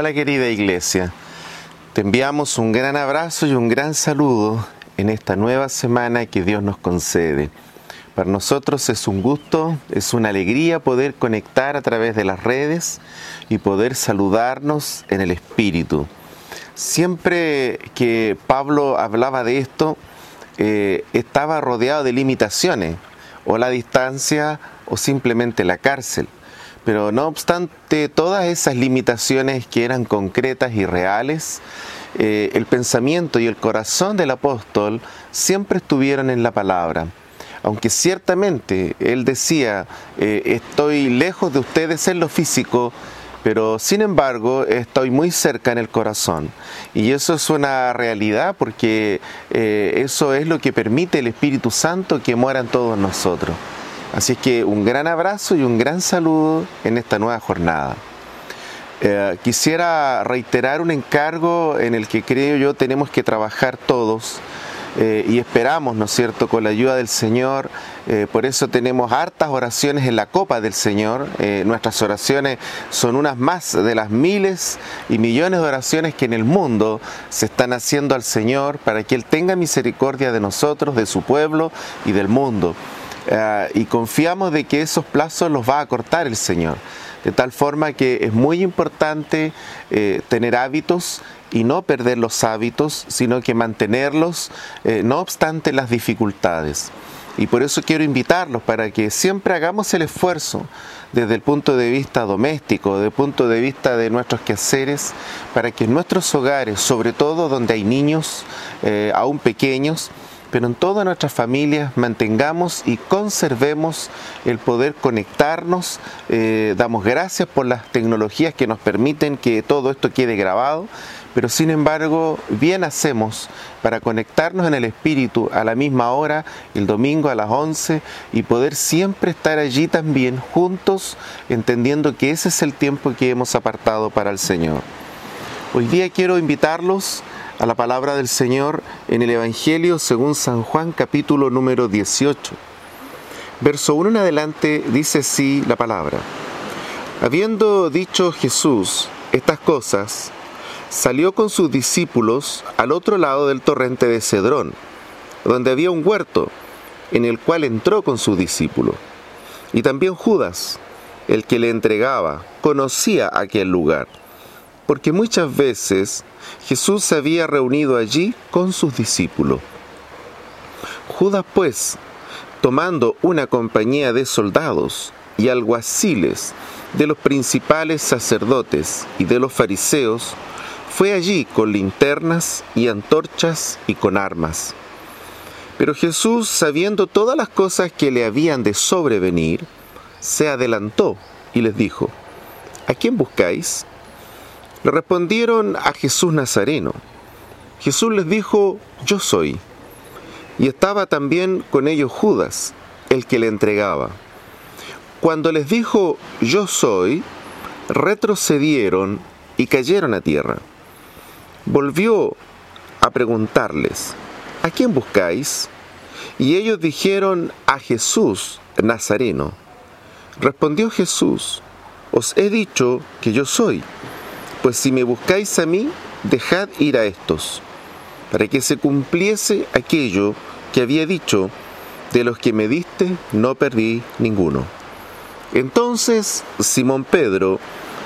Hola querida iglesia, te enviamos un gran abrazo y un gran saludo en esta nueva semana que Dios nos concede. Para nosotros es un gusto, es una alegría poder conectar a través de las redes y poder saludarnos en el Espíritu. Siempre que Pablo hablaba de esto, eh, estaba rodeado de limitaciones, o la distancia o simplemente la cárcel. Pero no obstante todas esas limitaciones que eran concretas y reales, eh, el pensamiento y el corazón del apóstol siempre estuvieron en la palabra. Aunque ciertamente él decía, eh, estoy lejos de ustedes en lo físico, pero sin embargo estoy muy cerca en el corazón. Y eso es una realidad porque eh, eso es lo que permite el Espíritu Santo que muera en todos nosotros. Así es que un gran abrazo y un gran saludo en esta nueva jornada. Eh, quisiera reiterar un encargo en el que creo yo tenemos que trabajar todos eh, y esperamos, ¿no es cierto?, con la ayuda del Señor. Eh, por eso tenemos hartas oraciones en la copa del Señor. nuestras oraciones son unas más de las miles y millones de oraciones que en el mundo se están haciendo al Señor para que Él tenga misericordia de nosotros, de su pueblo y del mundo. Eh, y confiamos de que esos plazos los va a cortar el Señor. De tal forma que es muy importante eh, tener hábitos y no perder los hábitos, sino que mantenerlos eh, no obstante las dificultades. Y por eso quiero invitarlos para que siempre hagamos el esfuerzo desde el punto de vista doméstico, desde el punto de vista de nuestros quehaceres, para que en nuestros hogares, sobre todo donde hay niños aún pequeños, pero en todas nuestras familias mantengamos y conservemos el poder conectarnos. Eh, damos gracias por las tecnologías que nos permiten que todo esto quede grabado, pero sin embargo bien hacemos para conectarnos en el Espíritu a la misma hora, el domingo a las 11, y poder siempre estar allí también juntos, entendiendo que ese es el tiempo que hemos apartado para el Señor. Hoy día quiero invitarlos la palabra del Señor en el Evangelio según San Juan capítulo número 18. Verso 1 en adelante dice así la palabra. Habiendo dicho Jesús estas cosas, salió con sus discípulos al otro lado del torrente de Cedrón, donde había un huerto, en el cual entró con sus discípulos. Y también Judas, el que le entregaba, conocía aquel lugar, porque muchas veces Jesús se había reunido allí con sus discípulos. Judas pues, tomando una compañía de soldados y alguaciles de los principales sacerdotes y de los fariseos, fue allí con linternas y antorchas y con armas. Pero Jesús, sabiendo todas las cosas que le habían de sobrevenir, se adelantó y les dijo, ¿A quién buscáis? Le respondieron a Jesús Nazareno. Jesús les dijo, yo soy. Y estaba también con ellos Judas, el que le entregaba. Cuando les dijo, yo soy, retrocedieron y cayeron a tierra. Volvió a preguntarles, ¿a quién buscáis? Y ellos dijeron, a Jesús Nazareno. Respondió Jesús, os he dicho que yo soy. Pues si me buscáis a mí, dejad ir a estos, para que se cumpliese aquello que había dicho, de los que me diste no perdí ninguno. Entonces Simón Pedro,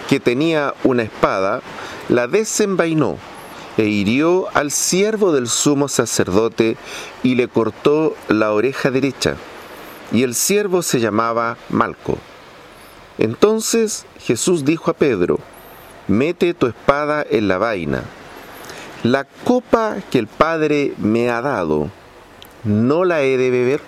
que tenía una espada, la desenvainó e hirió al siervo del sumo sacerdote y le cortó la oreja derecha. Y el siervo se llamaba Malco. Entonces Jesús dijo a Pedro, mete tu espada en la vaina. La copa que el Padre me ha dado, ¿no la he de beber?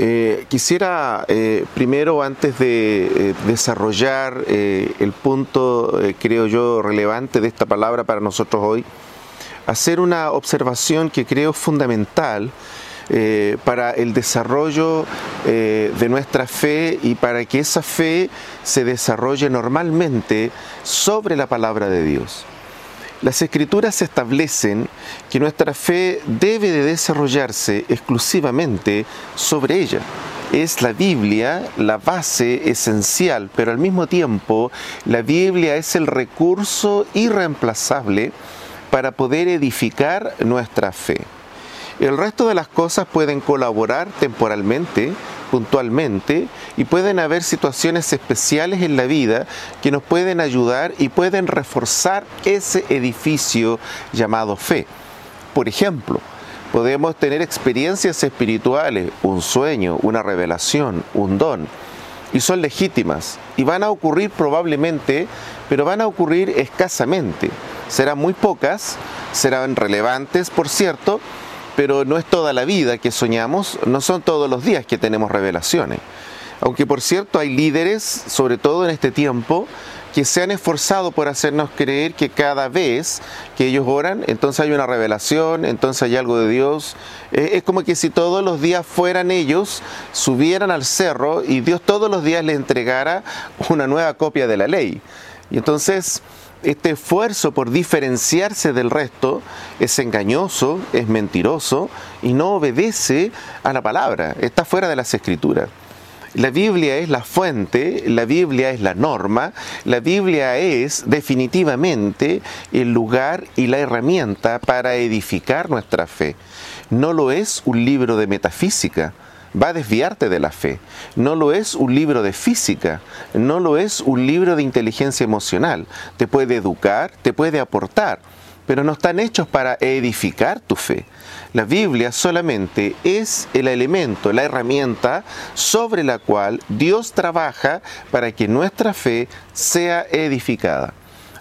Eh, quisiera eh, primero, antes de eh, desarrollar el punto, creo yo, relevante de esta palabra para nosotros hoy, hacer una observación que creo fundamental eh, para el desarrollo eh, de nuestra fe y para que esa fe se desarrolle normalmente sobre la palabra de Dios. Las escrituras establecen que nuestra fe debe de desarrollarse exclusivamente sobre ella. es la Biblia la base esencial, pero al mismo tiempo la Biblia es el recurso irreemplazable para poder edificar nuestra fe. El resto de las cosas pueden colaborar temporalmente, puntualmente, y pueden haber situaciones especiales en la vida que nos pueden ayudar y pueden reforzar ese edificio llamado fe. Por ejemplo, podemos tener experiencias espirituales, un sueño, una revelación, un don, y son legítimas, y van a ocurrir probablemente, pero van a ocurrir escasamente serán muy pocas, serán relevantes, por cierto, pero no es toda la vida que soñamos, no son todos los días que tenemos revelaciones. Aunque por cierto hay líderes, sobre todo en este tiempo, que se han esforzado por hacernos creer que cada vez que ellos oran, entonces hay una revelación, entonces hay algo de Dios. Es como que si todos los días fueran ellos, subieran al cerro y Dios todos los días les entregara una nueva copia de la ley. Y entonces este esfuerzo por diferenciarse del resto es engañoso, es mentiroso y no obedece a la palabra, está fuera de las escrituras. La Biblia es la fuente, la Biblia es la norma, la Biblia es definitivamente el lugar y la herramienta para edificar nuestra fe. No lo es un libro de metafísica, va a desviarte de la fe. No lo es un libro de física, no lo es un libro de inteligencia emocional. Te puede educar, te puede aportar, pero no están hechos para edificar tu fe. La Biblia solamente es el elemento, la herramienta sobre la cual Dios trabaja para que nuestra fe sea edificada.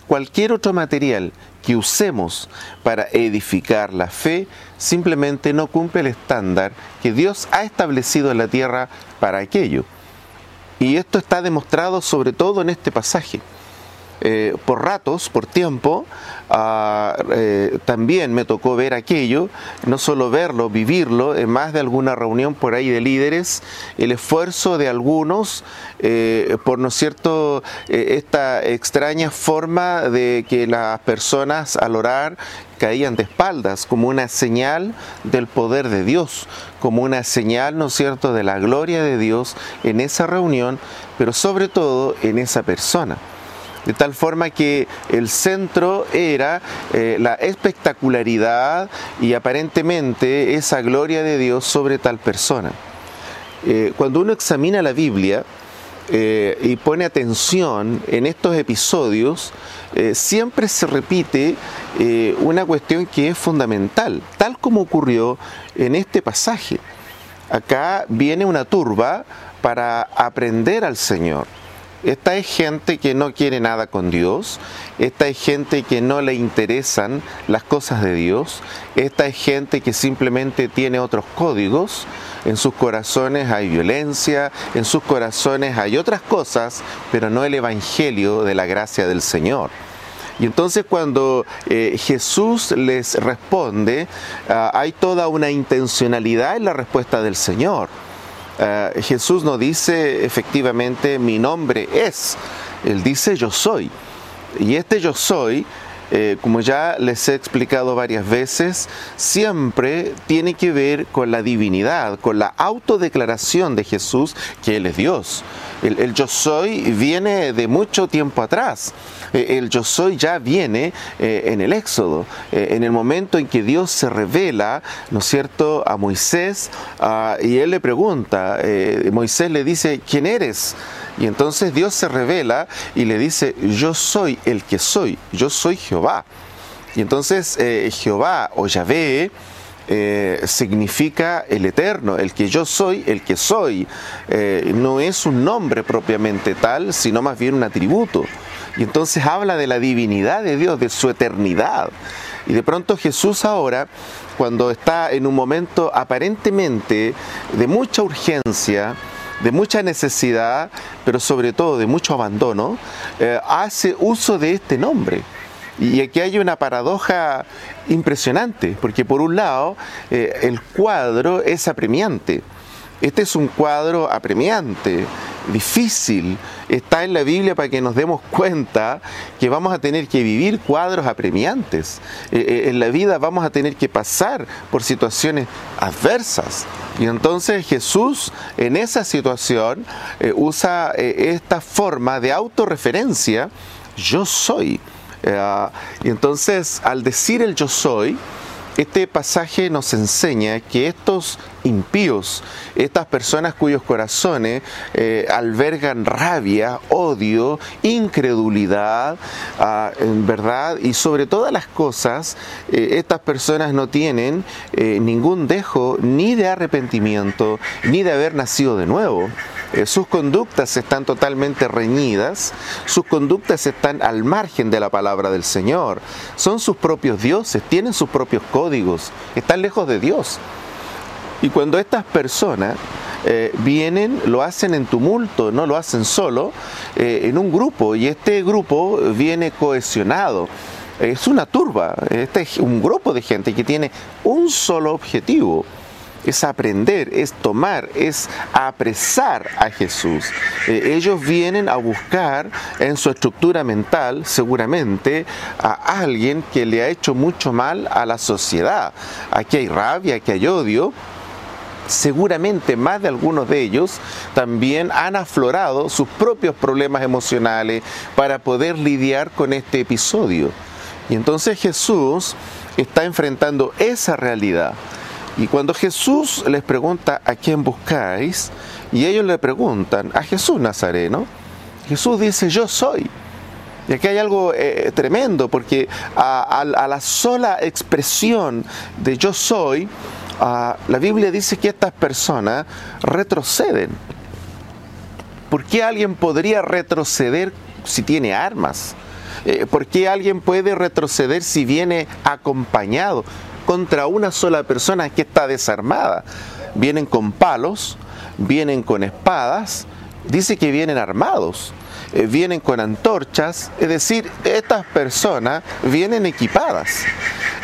Cualquier otro material que usemos para edificar la fe simplemente no cumple el estándar que Dios ha establecido en la tierra para aquello. Y esto está demostrado sobre todo en este pasaje. Eh, por ratos, por tiempo, ah, eh, también me tocó ver aquello, no solo verlo, vivirlo, en más de alguna reunión por ahí de líderes, el esfuerzo de algunos eh, por, ¿no es cierto?, esta extraña forma de que las personas al orar caían de espaldas como una señal del poder de Dios, como una señal, ¿no es cierto?, de la gloria de Dios en esa reunión, pero sobre todo en esa persona de tal forma que el centro era eh, la espectacularidad y aparentemente esa gloria de Dios sobre tal persona. Eh, cuando uno examina la Biblia, eh, y pone atención en estos episodios, siempre se repite una cuestión que es fundamental, tal como ocurrió en este pasaje. Acá viene una turba para aprender al Señor. Esta es gente que no quiere nada con Dios, esta es gente que no le interesan las cosas de Dios, esta es gente que simplemente tiene otros códigos, en sus corazones hay violencia, en sus corazones hay otras cosas, pero no el Evangelio de la gracia del Señor. Y entonces cuando eh, Jesús les responde, ah, hay toda una intencionalidad en la respuesta del Señor. Eh, Jesús no dice efectivamente mi nombre es, Él dice yo soy. Y este yo soy, eh, como ya les he explicado varias veces, siempre tiene que ver con la divinidad, con la autodeclaración de Jesús que Él es Dios. El, yo soy viene de mucho tiempo atrás. Eh, el yo soy ya viene eh, en el Éxodo, en el momento en que Dios se revela, ¿no es cierto?, a Moisés ah, y él le pregunta, Moisés le dice, ¿quién eres? Y entonces Dios se revela y le dice, yo soy el que soy, yo soy Jehová. Y entonces Jehová o Yahvé, eh, significa el eterno, el que yo soy, el que soy. Eh, no es un nombre propiamente tal, sino más bien un atributo. Y entonces habla de la divinidad de Dios, de su eternidad. Y de pronto Jesús ahora, cuando está en un momento aparentemente de mucha urgencia, de mucha necesidad, pero sobre todo de mucho abandono, eh, hace uso de este nombre. Y aquí hay una paradoja impresionante, porque por un lado eh, el cuadro es apremiante. Este es un cuadro apremiante, difícil. Está en la Biblia para que nos demos cuenta que vamos a tener que vivir cuadros apremiantes. Eh, eh, en la vida vamos a tener que pasar por situaciones adversas. Y entonces Jesús en esa situación eh, usa esta forma de autorreferencia, yo soy. y entonces al decir el yo soy, este pasaje nos enseña que estos impíos, estas personas cuyos corazones eh, albergan rabia, odio, incredulidad, ah, en verdad, y sobre todas las cosas, eh, estas personas no tienen eh, ningún dejo ni de arrepentimiento, ni de haber nacido de nuevo. Eh, sus conductas están totalmente reñidas, sus conductas están al margen de la palabra del Señor, son sus propios dioses, tienen sus propios códigos, están lejos de Dios. Y cuando estas personas eh, vienen, lo hacen en tumulto, no lo hacen solo, eh, en un grupo, y este grupo viene cohesionado. Es una turba, este es un grupo de gente que tiene un solo objetivo, es aprender, es tomar, es apresar a Jesús. Eh, ellos vienen a buscar en su estructura mental, seguramente, a alguien que le ha hecho mucho mal a la sociedad. Aquí hay rabia, aquí hay odio, seguramente más de algunos de ellos también han aflorado sus propios problemas emocionales para poder lidiar con este episodio. Y entonces Jesús está enfrentando esa realidad. Y cuando Jesús les pregunta a quién buscáis, y ellos le preguntan a Jesús Nazareno, Jesús dice, yo soy. Y aquí hay algo eh, tremendo, porque a, la sola expresión de yo soy, la Biblia dice que estas personas retroceden. ¿Por qué alguien podría retroceder si tiene armas? Eh, ¿Por qué alguien puede retroceder si viene acompañado? Contra una sola persona que está desarmada. Vienen con palos, vienen con espadas, dice que vienen armados, eh, vienen con antorchas, es decir, estas personas vienen equipadas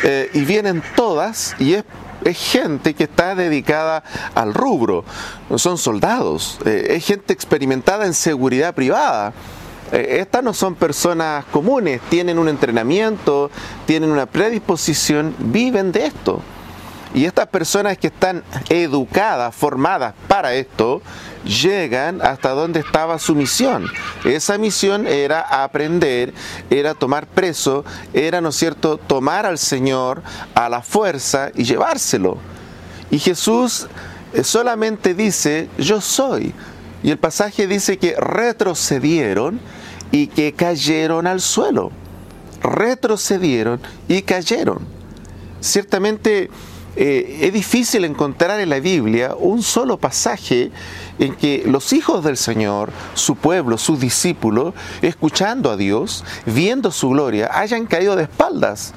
eh, y vienen todas y es es gente que está dedicada al rubro, son soldados, eh, es gente experimentada en seguridad privada. Eh, estas no son personas comunes, tienen un entrenamiento, tienen una predisposición, viven de esto. Y estas personas que están educadas, formadas para esto, llegan hasta donde estaba su misión. Esa misión era aprender, era tomar preso, era, ¿no es cierto?, tomar al Señor a la fuerza y llevárselo. Y Jesús eh, solamente dice, yo soy. Y el pasaje dice que retrocedieron y que cayeron al suelo. Retrocedieron y cayeron. Ciertamente eh, es difícil encontrar en la Biblia un solo pasaje en que los hijos del Señor, su pueblo, sus discípulos, escuchando a Dios, viendo su gloria, hayan caído de espaldas.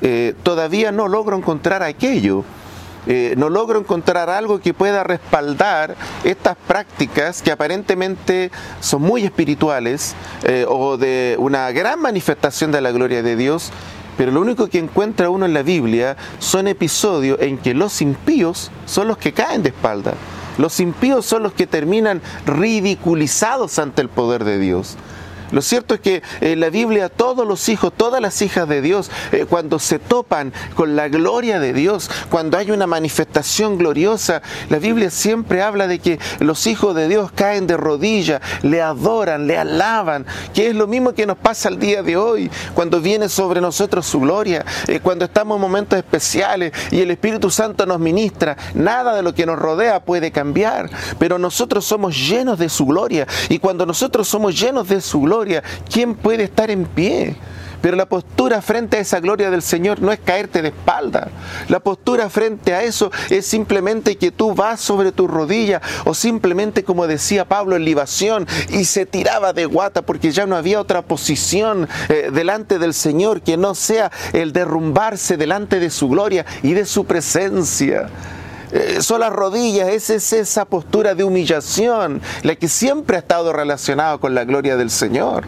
Eh, todavía no logro encontrar aquello. Eh, no logro encontrar algo que pueda respaldar estas prácticas que aparentemente son muy espirituales eh, o de una gran manifestación de la gloria de Dios, pero lo único que encuentra uno en la Biblia son episodios en que los impíos son los que caen de espalda. Los impíos son los que terminan ridiculizados ante el poder de Dios. Lo cierto es que en la Biblia todos los hijos, todas las hijas de Dios, eh, cuando se topan con la gloria de Dios, cuando hay una manifestación gloriosa, la Biblia siempre habla de que los hijos de Dios caen de rodillas, le adoran, le alaban, que es lo mismo que nos pasa el día de hoy, cuando viene sobre nosotros su gloria, eh, cuando estamos en momentos especiales y el Espíritu Santo nos ministra, nada de lo que nos rodea puede cambiar, pero nosotros somos llenos de su gloria y cuando nosotros somos llenos de su gloria, ¿quién puede estar en pie? Pero la postura frente a esa gloria del Señor no es caerte de espalda. La postura frente a eso es simplemente que tú vas sobre tu rodilla o simplemente como decía Pablo en libación y se tiraba de guata porque ya no había otra posición eh, delante del Señor que no sea el derrumbarse delante de su gloria y de su presencia. Eh, son las rodillas, es esa postura de humillación, la que siempre ha estado relacionada con la gloria del Señor.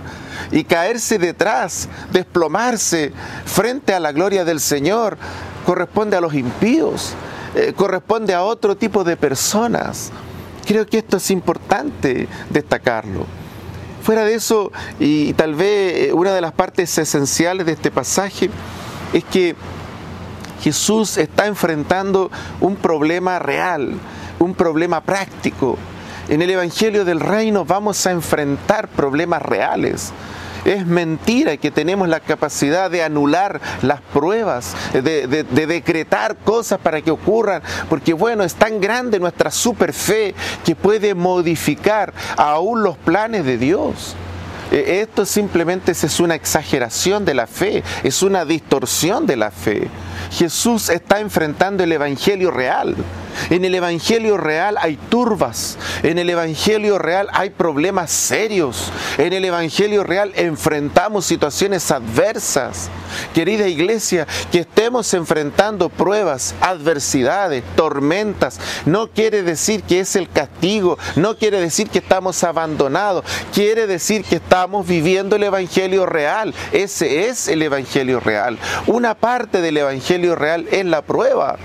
Y caerse detrás, desplomarse frente a la gloria del Señor, corresponde a los impíos, eh, corresponde a otro tipo de personas. Creo que esto es importante destacarlo. Fuera de eso, y tal vez eh, una de las partes esenciales de este pasaje es que Jesús está enfrentando un problema real, un problema práctico. En el Evangelio del Reino vamos a enfrentar problemas reales. Es mentira que tenemos la capacidad de anular las pruebas, de, decretar cosas para que ocurran, porque bueno, es tan grande nuestra super fe que puede modificar aún los planes de Dios. E, esto simplemente es una exageración de la fe, es una distorsión de la fe. Jesús está enfrentando el Evangelio real. En el Evangelio real hay turbas, en el Evangelio real hay problemas serios, en el Evangelio real enfrentamos situaciones adversas. Querida iglesia, que estemos enfrentando pruebas, adversidades, tormentas, no quiere decir que es el castigo, no quiere decir que estamos abandonados, quiere decir que estamos viviendo el Evangelio real. Ese es el Evangelio real. Una parte del Evangelio real es la prueba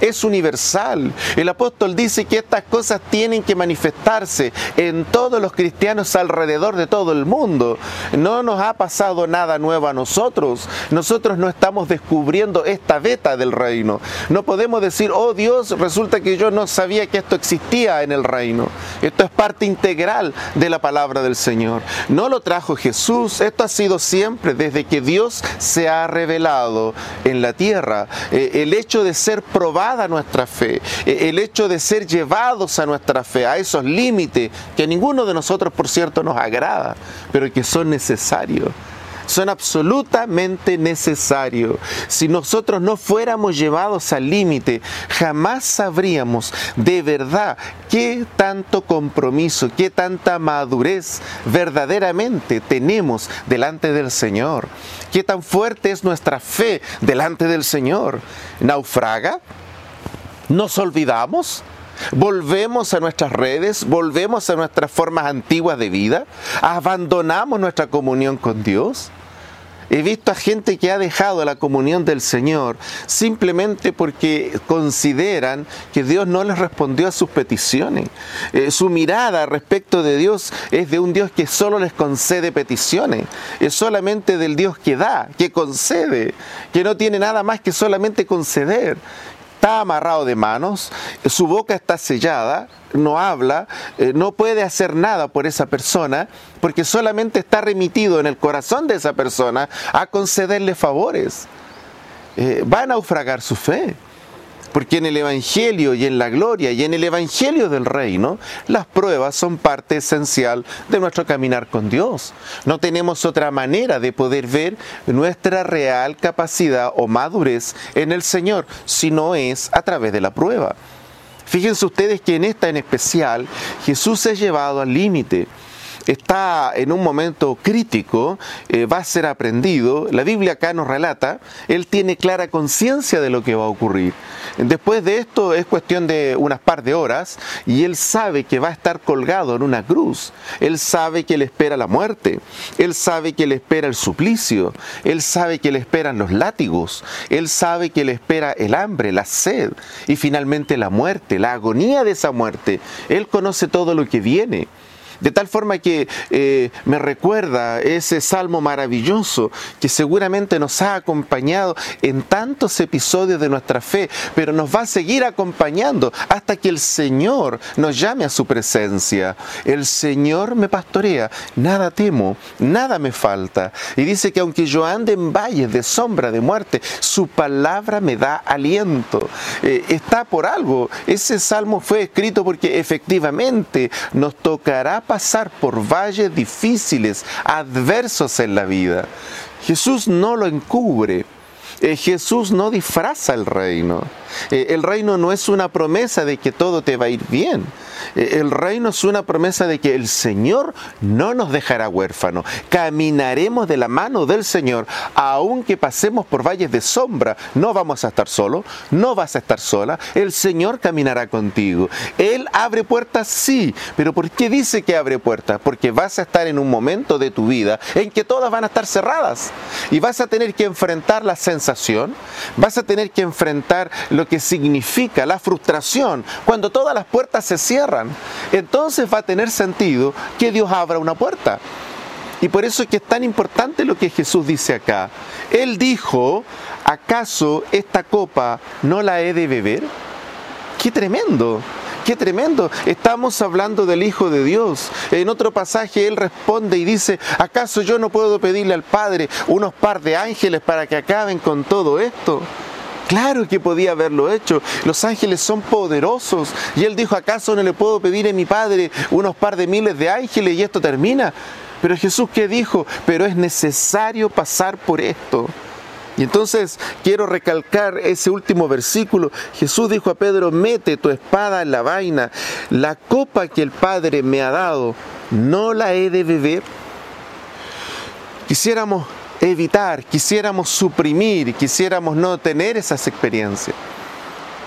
es universal. El apóstol dice que estas cosas tienen que manifestarse en todos los cristianos alrededor de todo el mundo. No nos ha pasado nada nuevo a nosotros. Nosotros no estamos descubriendo esta beta del reino. No podemos decir, oh Dios, resulta que yo no sabía que esto existía en el reino. Esto es parte integral de la palabra del Señor. No lo trajo Jesús, esto ha sido siempre desde que Dios se ha revelado en la tierra. Eh, el hecho de ser probado nuestra fe, e, el hecho de ser llevados a nuestra fe, a esos límites que ninguno de nosotros, por cierto, nos agrada, pero que son necesarios son absolutamente necesarios. Si nosotros no fuéramos llevados al límite, jamás sabríamos de verdad qué tanto compromiso, qué tanta madurez verdaderamente tenemos delante del Señor. Qué tan fuerte es nuestra fe delante del Señor. ¿Naufraga? Nos olvidamos, volvemos a nuestras redes, volvemos a nuestras formas antiguas de vida, abandonamos nuestra comunión con Dios. He visto a gente que ha dejado la comunión del Señor simplemente porque consideran que Dios no les respondió a sus peticiones. Eh, su mirada respecto de Dios es de un Dios que solo les concede peticiones. Es solamente del Dios que da, que concede, que no tiene nada más que solamente conceder está amarrado de manos, su boca está sellada, no habla, eh, no puede hacer nada por esa persona, porque solamente está remitido en el corazón de esa persona a concederle favores. Eh, va a naufragar su fe. Porque en el Evangelio y en la gloria y en el Evangelio del reino, las pruebas son parte esencial de nuestro caminar con Dios. No tenemos otra manera de poder ver nuestra real capacidad o madurez en el Señor, si no es a través de la prueba. Fíjense ustedes que en esta en especial Jesús es llevado al límite está en un momento crítico, eh, va a ser aprendido. La Biblia acá nos relata, él tiene clara conciencia de lo que va a ocurrir. Después de esto es cuestión de unas par de horas y él sabe que va a estar colgado en una cruz. Él sabe que le espera la muerte. Él sabe que le espera el suplicio. Él sabe que le esperan los látigos. Él sabe que le espera el hambre, la sed y finalmente la muerte, la agonía de esa muerte. Él conoce todo lo que viene. De tal forma que eh, me recuerda ese salmo maravilloso que seguramente nos ha acompañado en tantos episodios de nuestra fe, pero nos va a seguir acompañando hasta que el Señor nos llame a su presencia. El Señor me pastorea, nada temo, nada me falta. Y dice que aunque yo ande en valles de sombra de muerte, su palabra me da aliento. Eh, está por algo. Ese salmo fue escrito porque efectivamente nos tocará pasar por valles difíciles, adversos en la vida. Jesús no lo encubre. Eh, Jesús no disfraza el reino. Eh, el reino no es una promesa de que todo te va a ir bien. Eh, el reino es una promesa de que el Señor no nos dejará huérfanos. Caminaremos de la mano del Señor, aunque pasemos por valles de sombra. No vamos a estar solos, no vas a estar sola. El Señor caminará contigo. Él abre puertas, sí, pero ¿por qué dice que abre puertas? Porque vas a estar en un momento de tu vida en que todas van a estar cerradas y vas a tener que enfrentar la sensación, vas a tener que enfrentar lo que significa la frustración cuando todas las puertas se cierran Entonces va a tener sentido que Dios abra una puerta. Y por eso es que es tan importante lo que Jesús dice acá. Él dijo, ¿acaso esta copa no la he de beber? ¡Qué tremendo! Qué tremendo. Estamos hablando del Hijo de Dios. En otro pasaje Él responde y dice, ¿acaso yo no puedo pedirle al Padre unos par de ángeles para que acaben con todo esto? Claro que podía haberlo hecho. Los ángeles son poderosos. Y él dijo, ¿acaso no le puedo pedir a mi Padre unos par de miles de ángeles y esto termina? Pero Jesús, ¿qué dijo? Pero es necesario pasar por esto. Y entonces quiero recalcar ese último versículo. Jesús dijo a Pedro, mete tu espada en la vaina. La copa que el Padre me ha dado, ¿no la he de beber? Quisiéramos evitar, quisiéramos suprimir, quisiéramos no tener esas experiencias.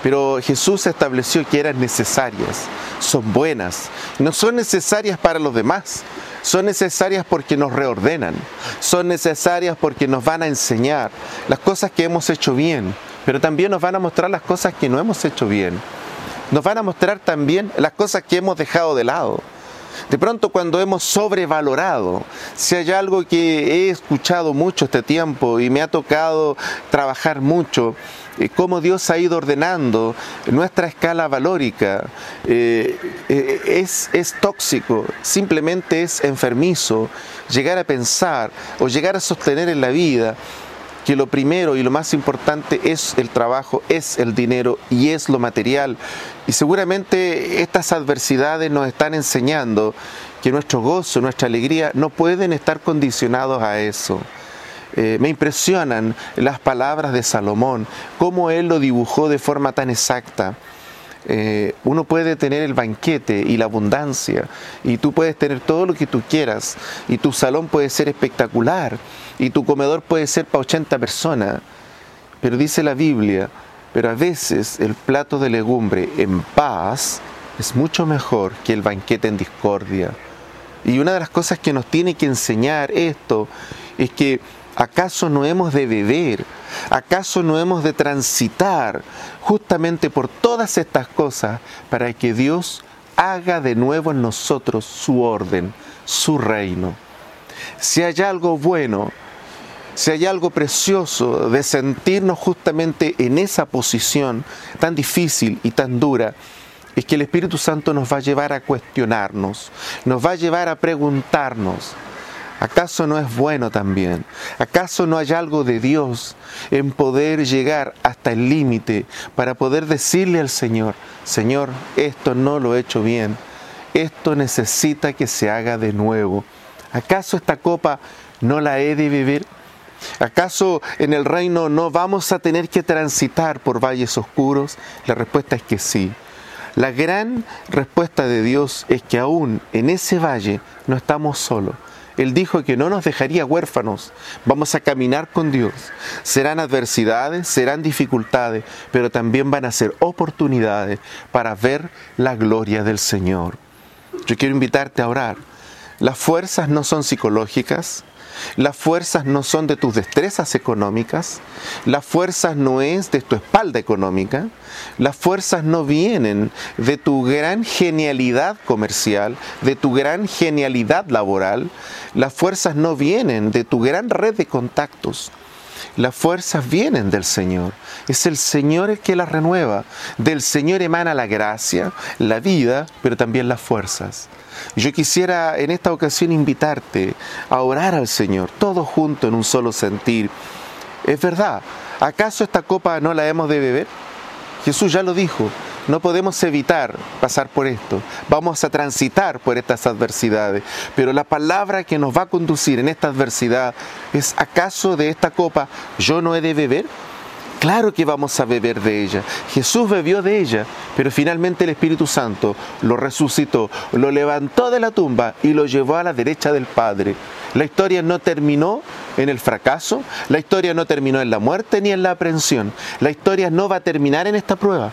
Pero Jesús estableció que eran necesarias, son buenas, no son necesarias para los demás, son necesarias porque nos reordenan, son necesarias porque nos van a enseñar las cosas que hemos hecho bien, pero también nos van a mostrar las cosas que no hemos hecho bien. Nos van a mostrar también las cosas que hemos dejado de lado. De pronto cuando hemos sobrevalorado, si hay algo que he escuchado mucho este tiempo y me ha tocado trabajar mucho, eh, cómo Dios ha ido ordenando nuestra escala valórica, eh, eh, es, es tóxico, simplemente es enfermizo llegar a pensar o llegar a sostener en la vida que lo primero y lo más importante es el trabajo, es el dinero y es lo material. Y seguramente estas adversidades nos están enseñando que nuestro gozo, nuestra alegría no pueden estar condicionados a eso. Eh, me impresionan las palabras de Salomón, cómo él lo dibujó de forma tan exacta. Eh, uno puede tener el banquete y la abundancia, y tú puedes tener todo lo que tú quieras, y tu salón puede ser espectacular, y tu comedor puede ser para 80 personas, pero dice la Biblia, pero a veces el plato de legumbre en paz es mucho mejor que el banquete en discordia. Y una de las cosas que nos tiene que enseñar esto es que ¿Acaso no hemos de beber? ¿Acaso no hemos de transitar justamente por todas estas cosas para que Dios haga de nuevo en nosotros su orden, su reino? Si hay algo bueno, si hay algo precioso de sentirnos justamente en esa posición tan difícil y tan dura, es que el Espíritu Santo nos va a llevar a cuestionarnos, nos va a llevar a preguntarnos, ¿Acaso no es bueno también? ¿Acaso no hay algo de Dios en poder llegar hasta el límite para poder decirle al Señor, Señor, esto no lo he hecho bien, esto necesita que se haga de nuevo? ¿Acaso esta copa no la he de beber? ¿Acaso en el reino no vamos a tener que transitar por valles oscuros? La respuesta es que sí. La gran respuesta de Dios es que aún en ese valle no estamos solos él dijo que no nos dejaría huérfanos. Vamos a caminar con Dios. Serán adversidades, serán dificultades, pero también van a ser oportunidades para ver la gloria del Señor. Yo quiero invitarte a orar. Las fuerzas no son psicológicas, las fuerzas no son de tus destrezas económicas, las fuerzas no es de tu espalda económica, las fuerzas no vienen de tu gran genialidad comercial, de tu gran genialidad laboral, las fuerzas no vienen de tu gran red de contactos. Las fuerzas vienen del Señor. Es el Señor el que las renueva. Del Señor emana la gracia, la vida, pero también las fuerzas. Yo quisiera en esta ocasión invitarte a orar al Señor, todos juntos en un solo sentir. Es verdad, ¿acaso esta copa no la hemos de beber? Jesús ya lo dijo, no podemos evitar pasar por esto, vamos a transitar por estas adversidades, pero la palabra que nos va a conducir en esta adversidad es, ¿acaso de esta copa yo no he de beber? Claro que vamos a beber de ella. Jesús bebió de ella, pero finalmente el Espíritu Santo lo resucitó, lo levantó de la tumba y lo llevó a la derecha del Padre. La historia no terminó en el fracaso, la historia no terminó en la muerte ni en la aprehensión. La historia no va a terminar en esta prueba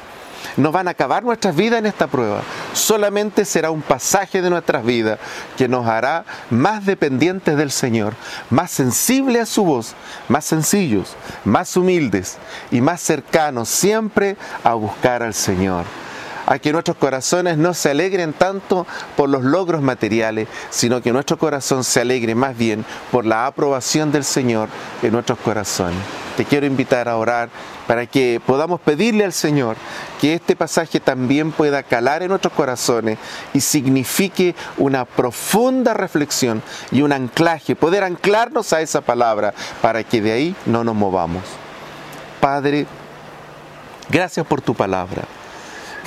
no van a acabar nuestras vidas en esta prueba. Solamente será un pasaje de nuestras vidas que nos hará más dependientes del Señor, más sensibles a su voz, más sencillos, más humildes y más cercanos siempre a buscar al Señor. A que nuestros corazones no se alegren tanto por los logros materiales, sino que nuestro corazón se alegre más bien por la aprobación del Señor en nuestros corazones. Te quiero invitar a orar para que podamos pedirle al Señor que este pasaje también pueda calar en nuestros corazones y signifique una profunda reflexión y un anclaje, poder anclarnos a esa palabra para que de ahí no nos movamos. Padre, gracias por tu palabra.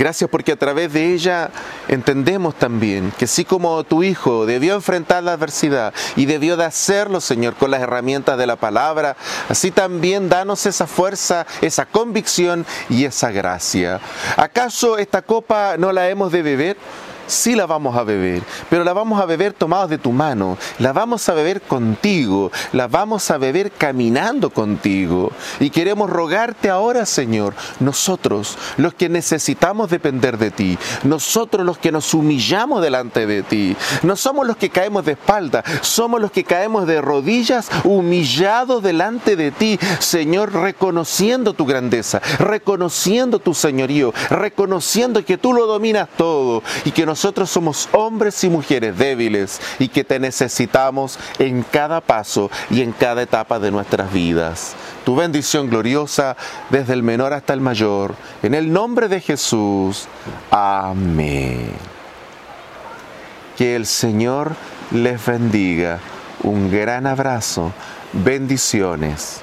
Gracias porque a través de ella entendemos también que así como tu Hijo debió enfrentar la adversidad y debió de hacerlo, Señor, con las herramientas de la palabra, así también danos esa fuerza, esa convicción y esa gracia. ¿Acaso esta copa no la hemos de beber? Sí la vamos a beber, pero la vamos a beber tomados de tu mano, la vamos a beber contigo, la vamos a beber caminando contigo. Y queremos rogarte ahora, Señor, nosotros, los que necesitamos depender de ti, nosotros los que nos humillamos delante de ti, no somos los que caemos de espalda, somos los que caemos de rodillas humillados delante de ti, Señor, reconociendo tu grandeza, reconociendo tu señorío, reconociendo que tú lo dominas todo y que nos nosotros somos hombres y mujeres débiles y que te necesitamos en cada paso y en cada etapa de nuestras vidas. Tu bendición gloriosa desde el menor hasta el mayor. En el nombre de Jesús. Amén. Que el Señor les bendiga. Un gran abrazo. Bendiciones.